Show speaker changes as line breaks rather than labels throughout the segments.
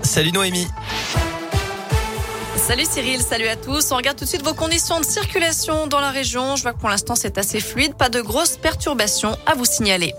Salut Noémie.
Salut Cyril, salut à tous. On regarde tout de suite vos conditions de circulation dans la région. Je vois que pour l'instant c'est assez fluide, pas de grosses perturbations à vous signaler.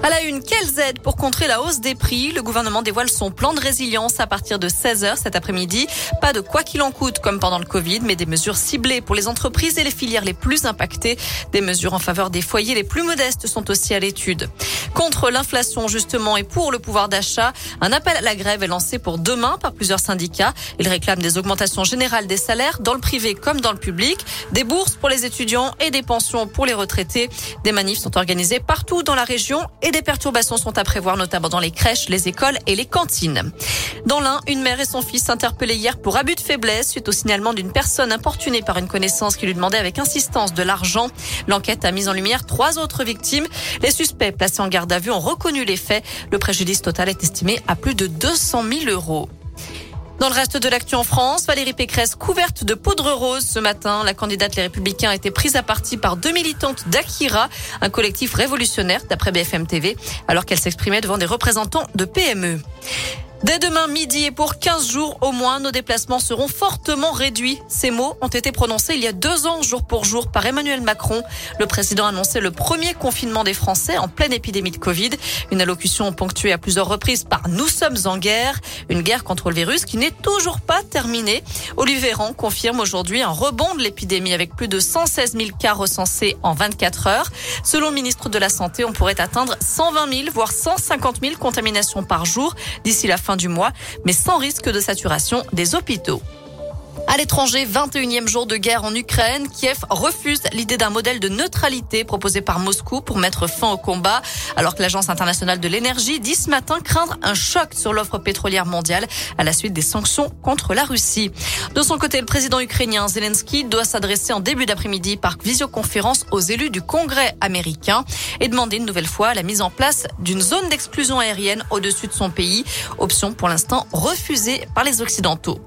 À la une, quelles aides pour contrer la hausse des prix? Le gouvernement dévoile son plan de résilience à partir de 16h cet après-midi. Pas de quoi qu'il en coûte comme pendant le Covid, mais des mesures ciblées pour les entreprises et les filières les plus impactées. Des mesures en faveur des foyers les plus modestes sont aussi à l'étude. Contre l'inflation justement et pour le pouvoir d'achat, un appel à la grève est lancé pour demain par plusieurs syndicats. Ils réclament des augmentations générales des salaires dans le privé comme dans le public, des bourses pour les étudiants et des pensions pour les retraités. Des manifs sont organisés partout dans la région des perturbations sont à prévoir, notamment dans les crèches, les écoles et les cantines. Dans l'un, une mère et son fils interpellés hier pour abus de faiblesse suite au signalement d'une personne importunée par une connaissance qui lui demandait avec insistance de l'argent. L'enquête a mis en lumière trois autres victimes. Les suspects placés en garde à vue ont reconnu les faits. Le préjudice total est estimé à plus de 200 000 euros. Dans le reste de l'actu en France, Valérie Pécresse couverte de poudre rose ce matin. La candidate Les Républicains a été prise à partie par deux militantes d'Akira, un collectif révolutionnaire d'après BFM TV, alors qu'elle s'exprimait devant des représentants de PME. Dès demain midi et pour 15 jours au moins, nos déplacements seront fortement réduits. Ces mots ont été prononcés il y a deux ans, jour pour jour, par Emmanuel Macron. Le président a annoncé le premier confinement des Français en pleine épidémie de Covid. Une allocution ponctuée à plusieurs reprises par Nous sommes en guerre. Une guerre contre le virus qui n'est toujours pas terminée. Olivier Véran confirme aujourd'hui un rebond de l'épidémie avec plus de 116 000 cas recensés en 24 heures. Selon le ministre de la Santé, on pourrait atteindre 120 000, voire 150 000 contaminations par jour d'ici la fin du mois, mais sans risque de saturation des hôpitaux. À l'étranger, 21e jour de guerre en Ukraine, Kiev refuse l'idée d'un modèle de neutralité proposé par Moscou pour mettre fin au combat, alors que l'Agence internationale de l'énergie dit ce matin craindre un choc sur l'offre pétrolière mondiale à la suite des sanctions contre la Russie. De son côté, le président ukrainien Zelensky doit s'adresser en début d'après-midi par visioconférence aux élus du Congrès américain et demander une nouvelle fois la mise en place d'une zone d'exclusion aérienne au-dessus de son pays, option pour l'instant refusée par les Occidentaux.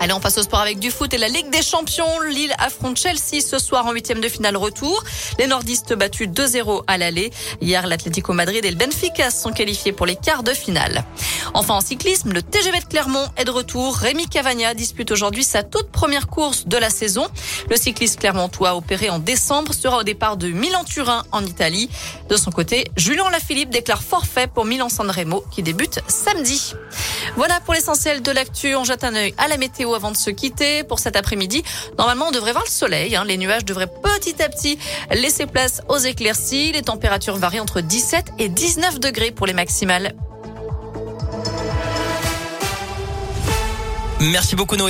Allez, on passe au sport avec du foot et la Ligue des Champions. Lille affronte Chelsea ce soir en huitième de finale retour. Les nordistes battus 2-0 à l'aller. Hier, l'Atlético Madrid et le Benfica sont qualifiés pour les quarts de finale. Enfin, en cyclisme, le TGV de Clermont est de retour. Rémi Cavagna dispute aujourd'hui sa toute première course de la saison. Le cycliste clermontois opéré en décembre sera au départ de Milan-Turin en Italie. De son côté, Julien Lafilippe déclare forfait pour Milan-San Remo qui débute samedi. Voilà pour l'essentiel de l'actu. On jette un œil à la météo avant de se quitter. Pour cet après-midi, normalement, on devrait voir le soleil. Hein. Les nuages devraient petit à petit laisser place aux éclaircies. Les températures varient entre 17 et 19 degrés pour les maximales.
Merci beaucoup Noé.